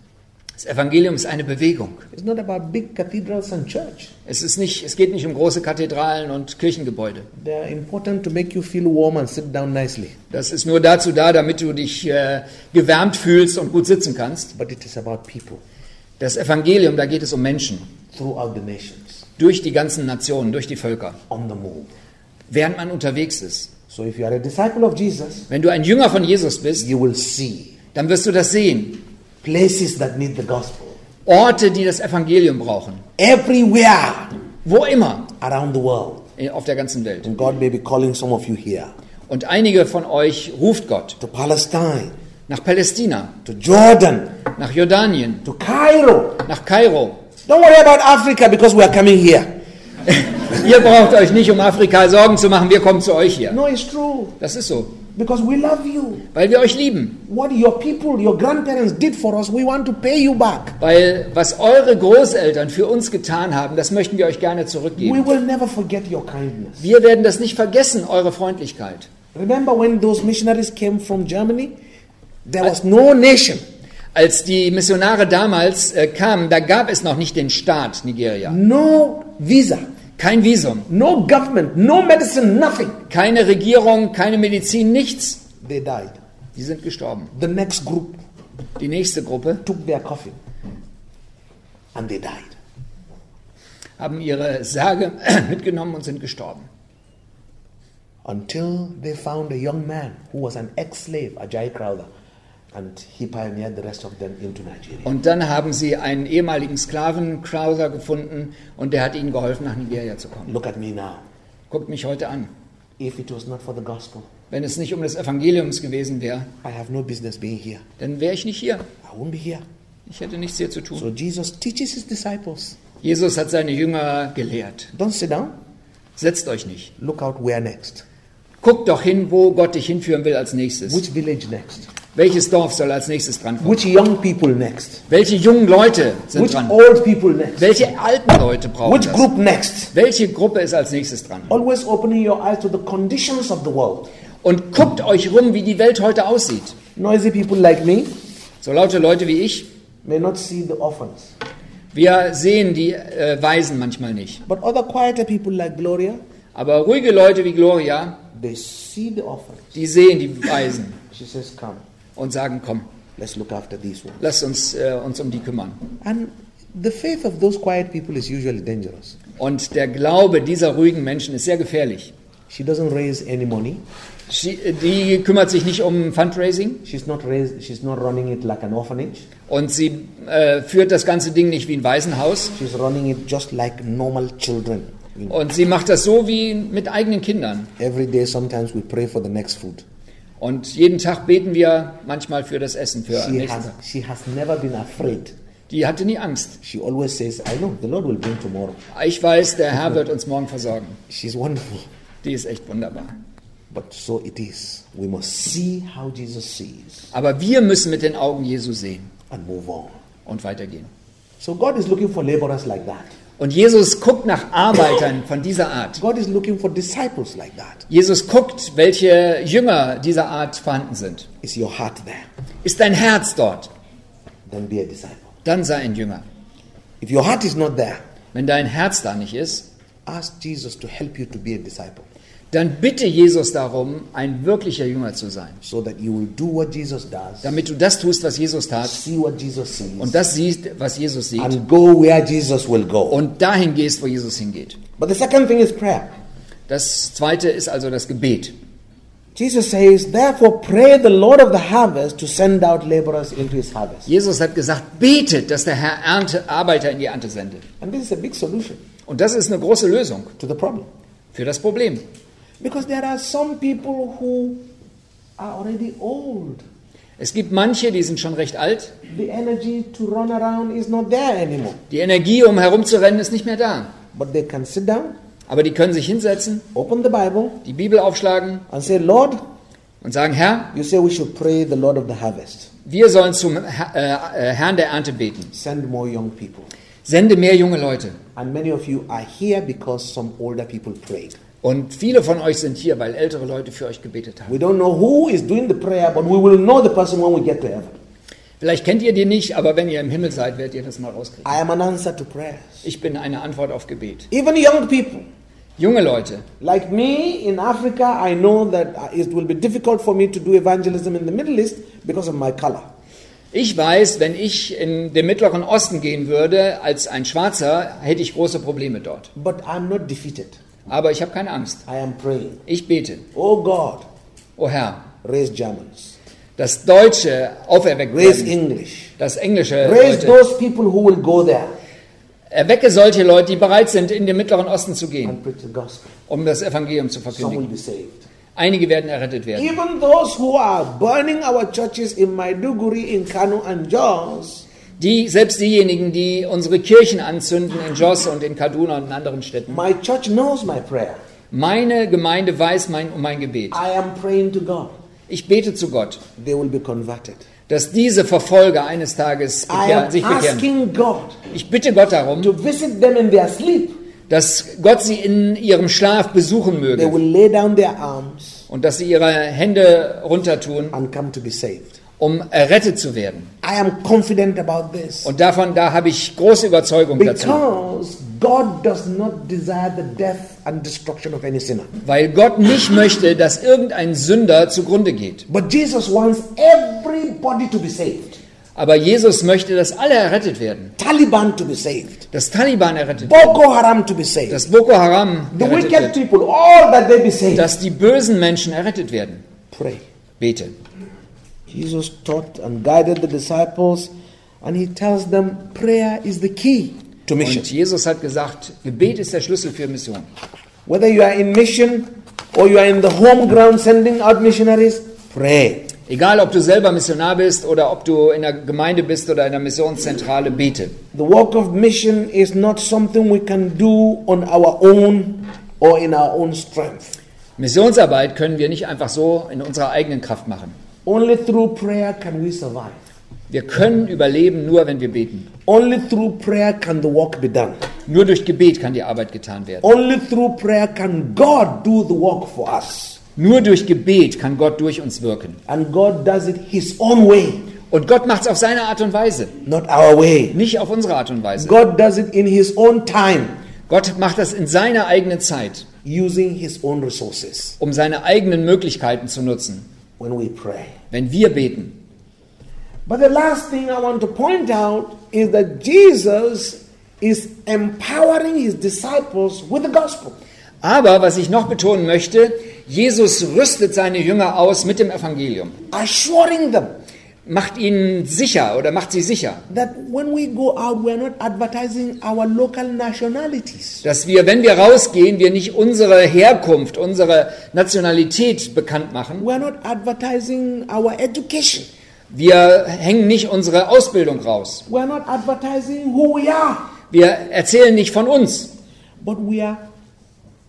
Das Evangelium ist eine Bewegung. It's not about big cathedrals and church. Es, ist nicht, es geht nicht um große Kathedralen und Kirchengebäude. They are important to make you feel warm and sit down nicely. Das ist nur dazu da, damit du dich äh, gewärmt fühlst und gut sitzen kannst. But it is about people Das Evangelium, da geht es um Menschen. throughout the nations Durch die ganzen Nationen, durch die Völker. Während man unterwegs ist. So if you are a disciple of Jesus, Wenn du ein Jünger von Jesus bist, you will see dann wirst du das sehen. Places that need the gospel. Orte, die das Evangelium brauchen. Everywhere Wo immer around the world. auf der ganzen Welt. And God may be calling some of you here Und einige von euch ruft Gott to Palestine, nach Palästina, to Jordan, nach Jordanien, to Cairo. nach Kairo. Don't worry about Africa because we are coming here. Ihr braucht euch nicht um Afrika Sorgen zu machen, wir kommen zu euch hier. No, it's true. Das ist so, Because we love you. weil wir euch lieben. What your people, your grandparents did for us, we want to pay you back. Weil was eure Großeltern für uns getan haben, das möchten wir euch gerne We zurückgeben. will never forget your kindness. Wir werden das nicht vergessen, eure Freundlichkeit. Remember when those missionaries came from Germany? There was no nation, Als die Missionare damals äh, kamen, da gab es noch nicht den Staat Nigeria. no visa, Kein Visum, no government, no medicine, nothing. keine Regierung, keine Medizin, nichts. They died. Die sind gestorben. The next group Die nächste Gruppe took their coffin and they died. haben ihre Särge mitgenommen und sind gestorben. Until they found a young man who was an ex slave, Ajay Crowther, Und dann haben sie einen ehemaligen Sklaven, Crowther, gefunden und der hat ihnen geholfen, nach Nigeria zu kommen. Look at me now. Guckt mich heute an. If it was not for the gospel, Wenn es nicht um das Evangeliums gewesen wäre, I have no business being here. dann wäre ich nicht hier. I won't be here. Ich hätte nichts hier zu tun. So Jesus teaches his disciples Jesus hat seine Jünger gelehrt. don't sit down, Setzt euch nicht. look out where next. Guckt doch hin, wo Gott dich hinführen will als nächstes. Which village next? Welches Dorf soll als nächstes drankommen? Which young people next? Welche jungen Leute sind Which dran? old people next? Welche alten Leute brauchen Which das? group next? Welche Gruppe ist als nächstes dran? Always opening your eyes to the conditions of the world. Und guckt euch rum, wie die Welt heute aussieht. Noisy people like me So laute Leute wie ich, may not see the orphans, wir sehen die äh, Weisen manchmal nicht. but other quieter people like Gloria, Aber ruhige Leute wie Gloria, they see the orphans. die sehen die Weisen She says, Come, und sagen, komm, let's look after these ones. lasst uns äh, uns um die kümmern. And the faith of those quiet people is usually dangerous. Und der Glaube dieser ruhigen Menschen ist sehr gefährlich. She doesn't raise any money. Sie- Die kümmert sich nicht um Fundraising She's not raised, she's not running it like an orphanage. und sie äh, führt das ganze Ding nicht wie ein Waisenhaus She's running it just like normal children. Und sie macht das so wie mit eigenen Kindern. every day, sometimes we pray for the next food. Und jeden Tag beten wir manchmal für das Essen, für She has, Tag. she has never been afraid die hatte nie Angst. She always says, I know the Lord will bring tomorrow. Ich weiß, der Herr wird uns morgen versorgen. She's wonderful. Die ist echt wunderbar. But so it is. We must see how Jesus sees Aber wir müssen mit den Augen Jesu sehen and move on. und weitergehen. So God is looking for laborers like that. Und Jesus guckt nach Arbeitern von dieser Art. God is looking for disciples like that. Jesus guckt, welche Jünger dieser Art vorhanden sind. Is your heart there? Ist dein Herz dort? Then be a disciple. Dann sei ein Jünger. If your heart is not there, Wenn dein Herz da nicht ist, ask Jesus to help you to be a disciple dann bitte Jesus darum, ein wirklicher Jünger zu sein. so that you will do what Jesus does, Damit du das tust, was Jesus tat see what Jesus sees, und das siehst, was Jesus sieht and go where Jesus will go. und dahin gehst, wo Jesus hingeht. But the second thing is prayer. Das zweite ist also das Gebet. Jesus says, Therefore, pray the Lord of the harvest to send out laborers into his harvest. Jesus hat gesagt, betet, dass der Herr Ernte, Arbeiter in die Ernte sendet. And this is a big solution Und das ist eine große Lösung to the problem. für das Problem. Because there are some people who are already old. Es gibt manche, die sind schon recht alt. The energy to run around is not there anymore. Die Energie, um herumzurennen, ist nicht mehr da. But they can sit down, Aber die können sich hinsetzen, open the Bible, die Bibel aufschlagen and say, Lord, und sagen, Herr, you say we should pray the Lord of the harvest. wir sollen zum äh, äh, Herrn der Ernte beten. Send more young people. Sende mehr junge Leute. And many of you are here because some older people prayed. Und viele von euch sind hier, weil ältere Leute für euch gebetet haben. We don't know who is doing the prayer, but we will know the person when we get to heaven. Vielleicht kennt ihr die nicht, aber wenn ihr im Himmel seid, werdet ihr das mal rauskriegen. I am an answer to prayers. Ich bin eine Antwort auf Gebet. Even young people, Junge Leute, like me in Africa, I know that it will be difficult for me to do evangelism in the Middle East because of my color. ich weiß, wenn ich in den Mittleren Osten gehen würde als ein Schwarzer, hätte ich große Probleme dort. But I'm not defeated. Aber ich habe keine Angst. I am praying. Ich bete. Oh God, O Herr, raise Germans, das Deutsche auferweckt raise werden, English, das Englische raise Leute. those people who will go there Erwecke solche Leute, die bereit sind, in den Mittleren Osten zu gehen, and preach the gospel. um das Evangelium zu Some will verkündigen. be saved. Einige werden errettet werden. Even those who are burning our churches in Maiduguri, in Kano, and Jos, Die, selbst diejenigen, die unsere Kirchen anzünden in Jos und in Kaduna und in anderen Städten. my church knows my prayer. Meine Gemeinde weiß mein, um mein Gebet. I am praying to God. Ich bete zu Gott, They will be converted. dass diese Verfolger eines Tages bekehren, sich bekehren. God Ich bitte Gott darum, to visit them in their sleep. dass Gott sie in ihrem Schlaf besuchen They möge will lay down their arms und dass sie ihre Hände runtertun, and come to be saved. Um errettet zu werden. I am confident about this Und davon, da habe ich große Überzeugung dazu. because God does not desire the death and destruction of any sinner. Weil Gott nicht möchte, dass irgendein Sünder zugrunde geht. But Jesus wants everybody to be saved. Aber Jesus möchte, dass alle errettet werden. Taliban to be saved. Dass Taliban errettet werden. Boko Haram to be saved. Dass Boko Haram The errettet wicked wird. people, all that they be saved. Dass die bösen Menschen errettet werden. Pray. Bete. Jesus taught and guided the disciples, and he tells them prayer is the key to mission. Und Jesus hat gesagt, Gebet ist der Schlüssel für Mission. Whether you are in mission or you are in the home ground sending out missionaries, pray. Egal, ob du selber Missionar bist oder ob du in der Gemeinde bist oder in der Missionszentrale, bete. The work of mission is not something we can do on our own or in our own strength. Missionsarbeit können wir nicht einfach so in unserer eigenen Kraft machen. Only through prayer can we survive. Wir können überleben nur, wenn wir beten. Only through prayer can the work be done. Nur durch Gebet kann die Arbeit getan werden. Only through prayer can God do the work for us. Nur durch Gebet kann Gott durch uns wirken. And God does it His own way, Und Gott macht es auf seine Art und Weise, not our way. nicht auf unsere Art und Weise. God does it in His own time, Gott macht das in seiner eigenen Zeit, using His own resources um seine eigenen Möglichkeiten zu nutzen, when we pray. wenn wir beten. But the last thing I want to point out is that Jesus is empowering His disciples with the gospel. Aber was ich noch betonen möchte, Jesus rüstet seine Jünger aus mit dem Evangelium, assuring them macht ihnen sicher oder macht sie sicher, that when we go out, we are not advertising our local nationalities. dass wir, wenn wir rausgehen, wir nicht unsere Herkunft, unsere Nationalität bekannt machen, We are not advertising our education. Wir hängen nicht unsere Ausbildung raus. We are not advertising who we are, Wir erzählen nicht von uns, but we are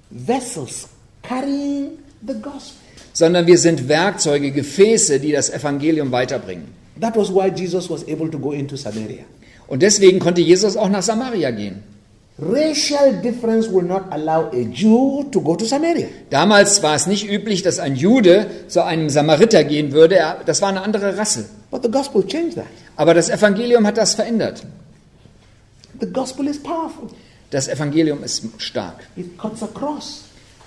vessels carrying the gospel. Sondern wir sind Werkzeuge, Gefäße, die das Evangelium weiterbringen. That was why Jesus was able to go into Samaria. Und deswegen konnte Jesus auch nach Samaria gehen. Racial difference will not allow a Jew to go to Samaria. Damals war es nicht üblich, dass ein Jude zu einem Samariter gehen würde. Das war eine andere Rasse. But the gospel changed that. Aber das Evangelium hat das verändert. The gospel is powerful. Das Evangelium ist stark. It cuts across.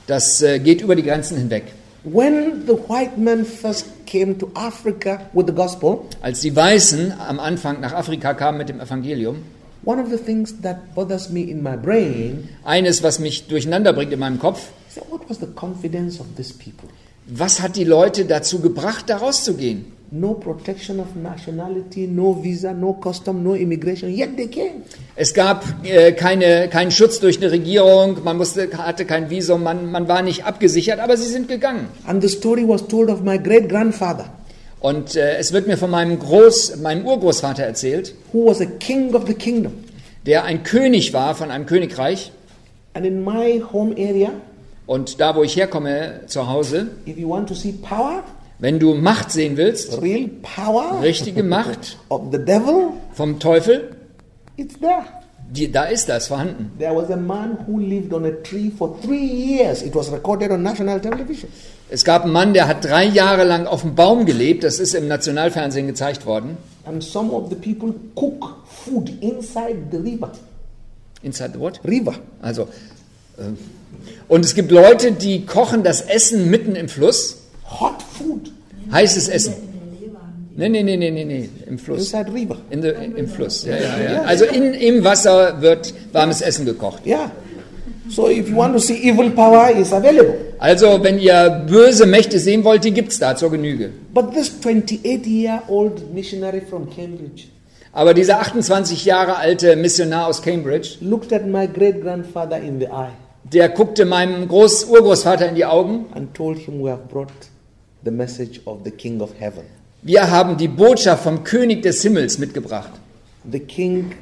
Das äh, geht über die Grenzen hinweg. When the white man first came to Africa with the gospel, Als die Weißen am Anfang nach Afrika kamen mit dem Evangelium, one of the things that bothers me in my brain eines, was mich durcheinander bringt in meinem Kopf, what was the confidence of these people? was hat die Leute dazu gebracht, da rauszugehen? No protection of nationality, no visa, no custom, no immigration, yet they came. Es gab äh, keine, keinen Schutz durch eine Regierung, man musste, hatte kein Visum, man, man war nicht abgesichert, aber sie sind gegangen. And the story was told of my great grandfather, Und äh, es wird mir von meinem, Groß, meinem Urgroßvater erzählt, who was a king of the kingdom. der ein König war von einem Königreich. And in my home area, Und da, wo ich herkomme, zu Hause, if you want to see power, wenn du Macht sehen willst, real power richtige Macht of the devil, vom Teufel, it's there. die, da ist das vorhanden. There was a man who lived on a tree for three years. It was recorded on national television. Es gab einen Mann, der hat drei Jahre lang auf dem Baum gelebt, das ist im Nationalfernsehen gezeigt worden. And some of the people cook food inside the river. Inside the what? River. Also, äh, und es gibt Leute, die kochen das Essen mitten im Fluss, Hot food heißes Essen. Nee, nee, nee, nee, nee, nee, im Fluss. inside river. In the, Im Fluss, ja, ja, ja. Also in, im Wasser wird warmes Essen gekocht. Yeah. So if you want to see evil power, it's available. Also, wenn ihr böse Mächte sehen wollt, die gibt's da zur Genüge. But this 28-year-old missionary from Cambridge Aber dieser 28 Jahre alte Missionar aus Cambridge, looked at my great grandfather in the eye der guckte meinem Groß Urgroßvater in die Augen. and told him, We have brought the message of the King of Heaven. Wir haben die Botschaft vom König des Himmels mitgebracht. The king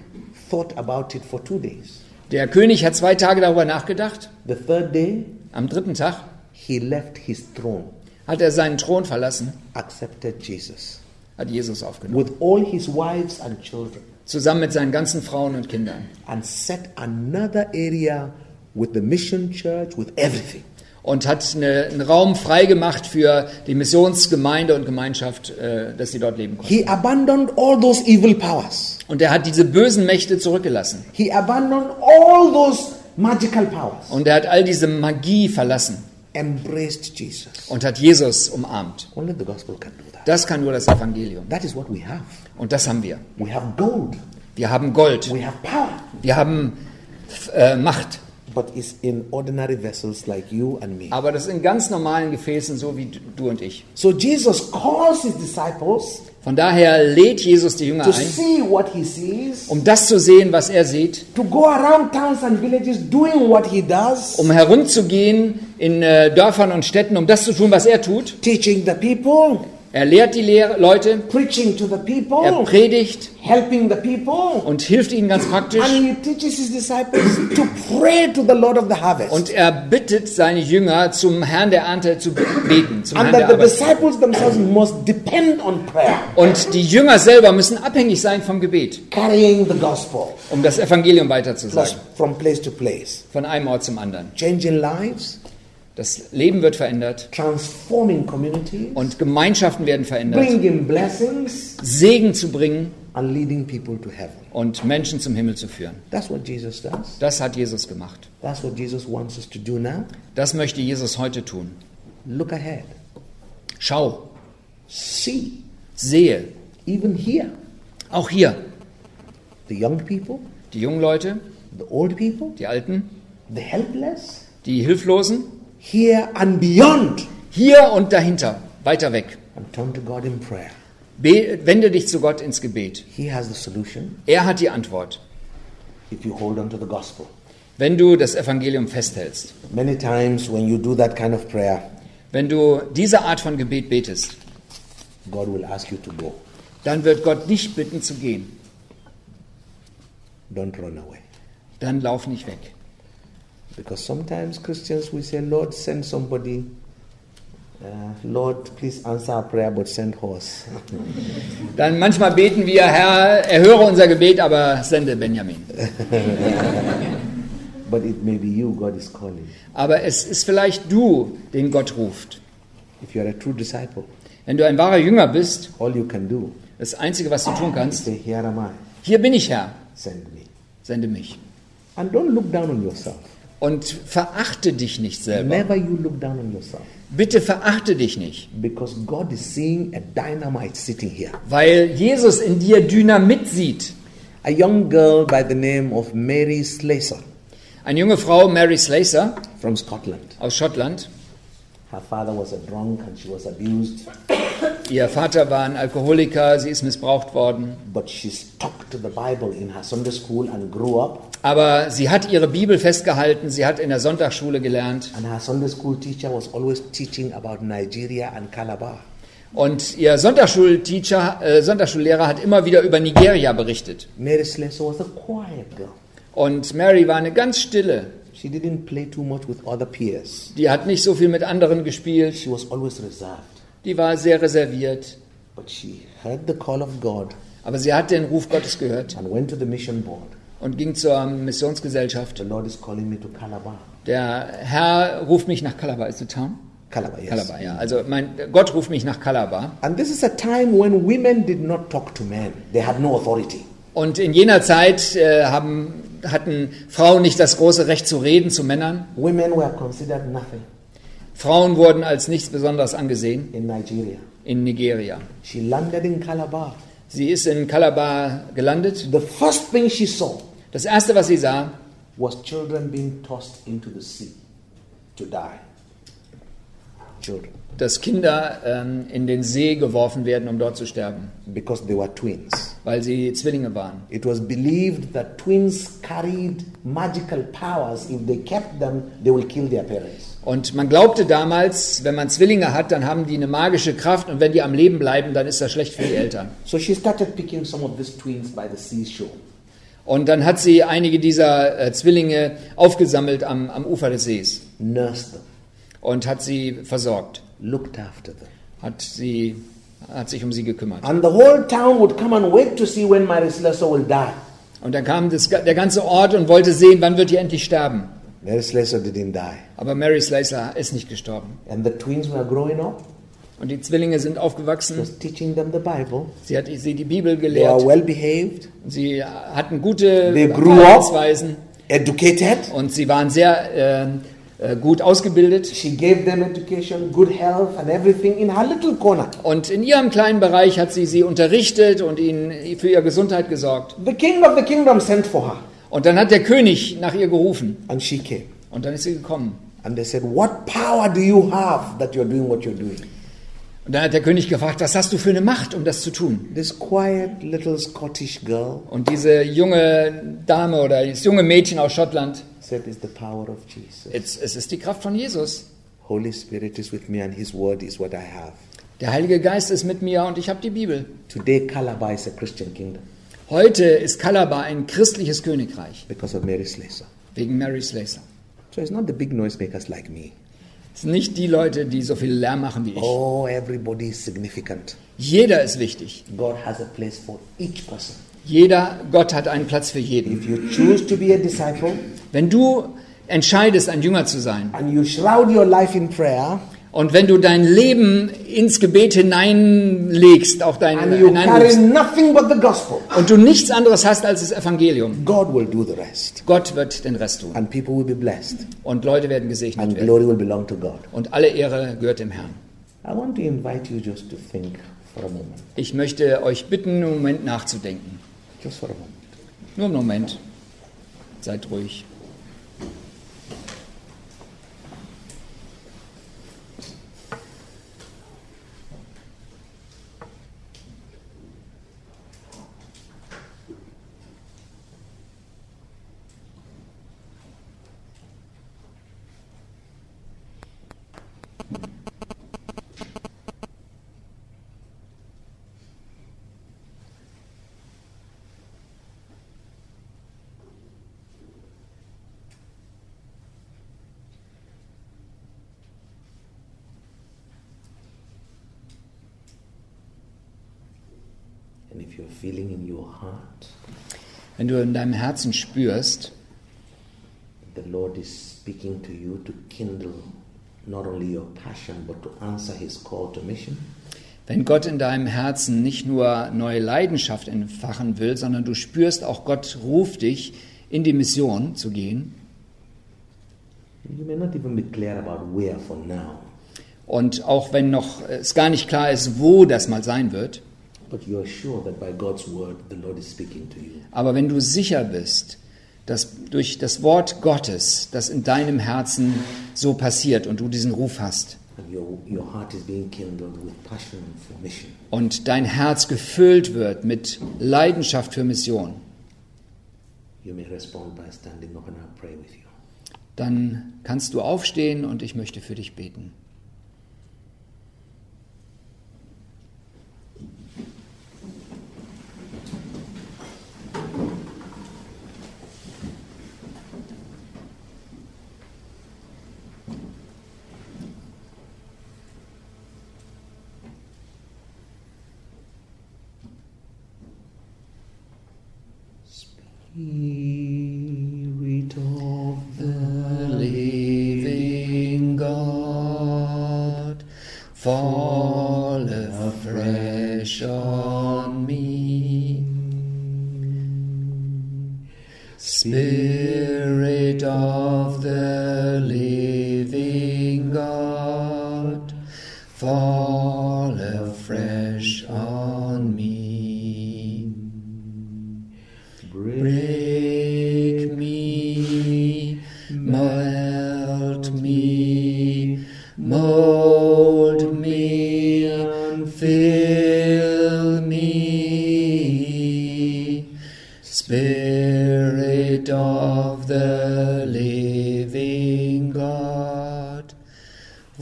thought about it for two days. Der König hat zwei Tage darüber nachgedacht. The third day, Am dritten Tag he left his throne, hat er seinen Thron verlassen, accepted Jesus hat Jesus aufgenommen, with all his wives and children, zusammen mit seinen ganzen Frauen und Kindern. and set another area with the mission church, with everything. Und hat eine, einen Raum freigemacht für die Missionsgemeinde und Gemeinschaft, äh, dass sie dort leben konnten. He abandoned all those evil powers. Und er hat diese bösen Mächte zurückgelassen. He abandoned all those magical powers. Und er hat all diese Magie verlassen Embraced Jesus. und hat Jesus umarmt. Only the gospel can do that. Das kann nur das Evangelium. That is what we have. Und das haben wir. We have gold. Wir haben Gold. We have power. Wir haben äh, Macht. But it's in ordinary vessels like you and me. Aber das in ganz normalen Gefäßen, so wie du und ich. So Jesus calls his disciples Von daher lädt Jesus die Jünger to ein, see what he sees, um das zu sehen, was er sieht, to go around towns and villages doing what he does, um herumzugehen in äh, Dörfern und Städten, um das zu tun, was er tut. teaching the people, Er lehrt die Lehr Leute, preaching to the er people, predigt helping the people. und hilft ihnen ganz praktisch. And he teaches his disciples to pray to the Lord of the harvest. Und er bittet seine Jünger, zum Herrn der Ernte zu beten, zum and Herrn der that the Arbeit. disciples themselves must depend on prayer, Und die Jünger selber müssen abhängig sein vom Gebet, carrying the gospel um das Evangelium plus weiterzusagen, from place to place, von einem Ort zum anderen. changing lives, Das Leben wird verändert. Transforming communities, und Gemeinschaften werden verändert, Segen zu bringen. And leading people to heaven. und Menschen zum Himmel zu führen. That's what Jesus does. Das hat Jesus gemacht. That's what Jesus wants us to do now. Das möchte Jesus heute tun. Look ahead. Schau, See, sehe, even here, auch hier, the young people, die jungen Leute, the old people, die Alten, the helpless, die Hilflosen, here and beyond, hier und dahinter, weiter weg. and turn to God in prayer. Be wende dich zu Gott ins Gebet. He has the solution Er hat die Antwort, if you hold on to the gospel. wenn du das Evangelium festhältst. Many times when you do that kind of prayer, Wenn du diese Art von Gebet betest, God will ask you to go. dann wird Gott dich bitten zu gehen. Don't run away. Dann lauf nicht weg. Because sometimes Christians we say, Lord, send somebody. Uh, Lord, please answer our prayer, but send horse. Dann manchmal beten wir, Herr, erhöre unser Gebet, aber sende Benjamin. but it may be you God is calling. Aber es ist vielleicht du, den Gott ruft. If you are a true disciple, Wenn du ein wahrer Jünger bist, all you can do das Einzige, was du tun kannst, say, Here am I, hier bin ich Herr, send me. sende mich. And don't look down on yourself. Und verachte dich nicht selber. Never you look down on yourself. Bitte verachte dich nicht, Because God is seeing a dynamite sitting here. weil Jesus in dir Dynamit sieht. A young girl by the name of Mary Slaser Eine junge Frau, Mary Slacer from Scotland. aus Schottland. Her father was a drunk and she was abused, Ihr Vater war ein Alkoholiker, sie ist missbraucht worden. but she stuck to the Bible in her Sunday school and grew up. Aber sie hat ihre Bibel festgehalten, sie hat in der Sonntagsschule gelernt. And her Sunday school teacher was always teaching about Nigeria and Calabar. Und ihr Sonntagsschulteacher, äh, Sonntagsschullehrer hat immer wieder über Nigeria berichtet. Mary was a quiet girl. Und Mary war eine ganz stille. She didn't play too much with other peers. Die hat nicht so viel mit anderen gespielt. She was always reserved. Die war sehr reserviert. But she heard the call of God Aber sie hat den Ruf Gottes gehört and went to the mission board. und ging zur Missionsgesellschaft. The Lord is calling me to Calabar. Der Herr ruft mich nach Calabar. Ist the town? Calabar, yes. Calabar, ja. Also mein, Gott ruft mich nach Calabar. And this is a time when women did not talk to men. They had no authority. Und in jener Zeit äh, haben, hatten Frauen nicht das große Recht zu reden zu Männern. Women were considered nothing Frauen wurden als nichts Besonderes angesehen in Nigeria. in Nigeria. She landed in Calabar. Sie ist in Calabar gelandet. The first thing she saw Das erste, was sie sah, was children being tossed into the sea to die. Children. dass Kinder ähm, in den See geworfen werden, um dort zu sterben, Because they were twins. weil sie Zwillinge waren. It was believed that twins carried magical powers. If they kept them, they will kill their parents. Und man glaubte damals, wenn man Zwillinge hat, dann haben die eine magische Kraft und wenn die am Leben bleiben, dann ist das schlecht für die Eltern. So she started picking some of these twins by the seashore. Und dann hat sie einige dieser äh, Zwillinge aufgesammelt am, am Ufer des Sees nursed them, und hat sie versorgt, looked after them. hat, sie, hat sich um sie gekümmert. And the whole town would come and wait to see when Mary Slessor will die. Und dann kam das, der ganze Ort und wollte sehen, wann wird die endlich sterben. Mary Slessor didn't die. Aber Mary Slacer ist nicht gestorben. And the twins were growing up. Und die Zwillinge sind aufgewachsen. was teaching them the Bible. Sie hat sie die Bibel They gelehrt. were well behaved, Sie hatten gute They. Verhaltensweisen educated. und sie waren sehr äh, gut ausgebildet. She gave them education, good health, and everything in her little corner. Und in ihrem kleinen Bereich hat sie sie unterrichtet und ihnen für ihre Gesundheit gesorgt. The king of the kingdom sent for her, Und dann hat der König nach ihr gerufen. and she came. Und dann ist sie gekommen. And they said, What power do you have that you're doing what you're doing? Und dann hat der König gefragt, was hast du für eine Macht, um das zu tun? This quiet little Scottish girl Und diese junge Dame oder das junge Mädchen aus Schottland, said, It's the power of Jesus. es, es ist die Kraft von Jesus. Holy Spirit is with me, and His word is what I have. Der Heilige Geist ist mit mir und ich habe die Bibel. Today, Calabar is a Christian kingdom Heute ist Calabar ein christliches Königreich because of Mary Slessor. wegen Mary Slacer. So it's not the big noisemakers like me. Es sind nicht die Leute, die so viel Lärm machen wie ich. Oh, everybody is significant. Jeder ist wichtig. God has a place for each person. Jeder, Gott hat einen Platz für jeden. Disciple Wenn du entscheidest, ein Jünger zu sein prayer und wenn du dein Leben ins Gebet hineinlegst, auch dein gospel, und du nichts anderes hast als das Evangelium. Gott wird den Rest tun. And people will be blessed. Und Leute werden gesegnet And werden. glory will belong to God. Und alle Ehre gehört dem Herrn. I want to invite you just to think. Ich möchte euch bitten, einen Moment nachzudenken. Moment. Nur einen Moment. Seid ruhig. Wenn du in deinem Herzen spürst, the Lord is speaking to you to kindle not only your passion, but to answer his call to mission, wenn Gott in deinem Herzen nicht nur neue Leidenschaft entfachen will, sondern du spürst auch, Gott ruft dich, in die Mission zu gehen. Und auch wenn noch es gar nicht klar ist, wo das mal sein wird, but you're sure that by God's word, the Lord is speaking to you. aber wenn du sicher bist, dass durch das Wort Gottes das in deinem Herzen so passiert und du diesen Ruf hast und dein Herz gefüllt wird mit Leidenschaft für Mission, dann kannst du aufstehen und ich möchte für dich beten. Fall afresh on me. Spirit of the living God, fall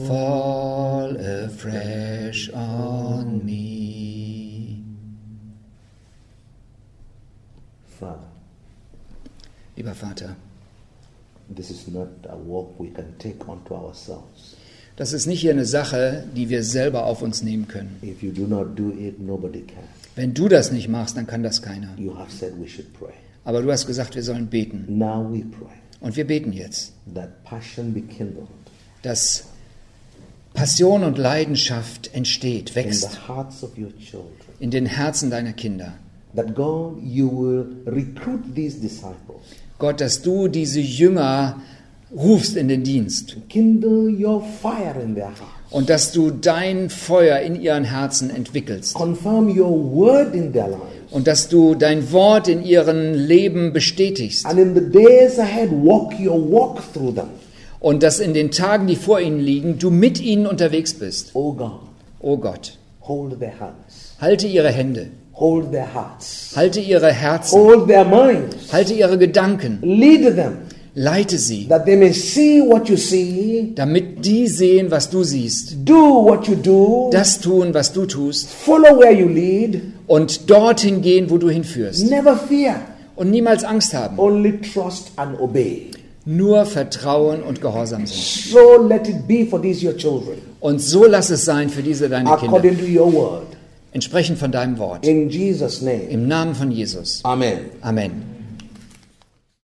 fall afresh on me. Father, Lieber Vater, this is not a walk we can take onto ourselves. das ist nicht hier eine Sache, die wir selber auf uns nehmen können. If you do not do it, nobody can. Wenn du das nicht machst, dann kann das keiner. You have said we should pray. Aber du hast gesagt, wir sollen beten. Now we pray Und wir beten jetzt, that passion be kindled dass Passion und Leidenschaft entsteht, in wächst the hearts of your children. in den Herzen deiner Kinder. That God, you will recruit these disciples, Gott, dass du diese Jünger rufst in den Dienst kindle your fire in their hearts, und dass du dein Feuer in ihren Herzen entwickelst confirm your word in their lives, und dass du dein Wort in ihrem Leben bestätigst and in the days ahead, walk your walk through them. Und dass in den Tagen, die vor ihnen liegen, du mit ihnen unterwegs bist. Oh God, O Gott, hold their hands, halte ihre Hände, hold their hearts, halte ihre Herzen, hold their minds, halte ihre Gedanken, lead them, leite sie, that they may see what you see, damit die sehen, was du siehst, do what you do, das tun, was du tust. Follow where you lead, und dorthin gehen, wo du hinführst. never fear, Und niemals Angst haben, only trust and obey. Nur Vertrauen und Gehorsam sind. So let it be for these your children, Und so lass es sein für diese deine Kinder, according to your word. entsprechend von deinem Wort. In Jesus' name, Im Namen von Jesus. Amen. Amen.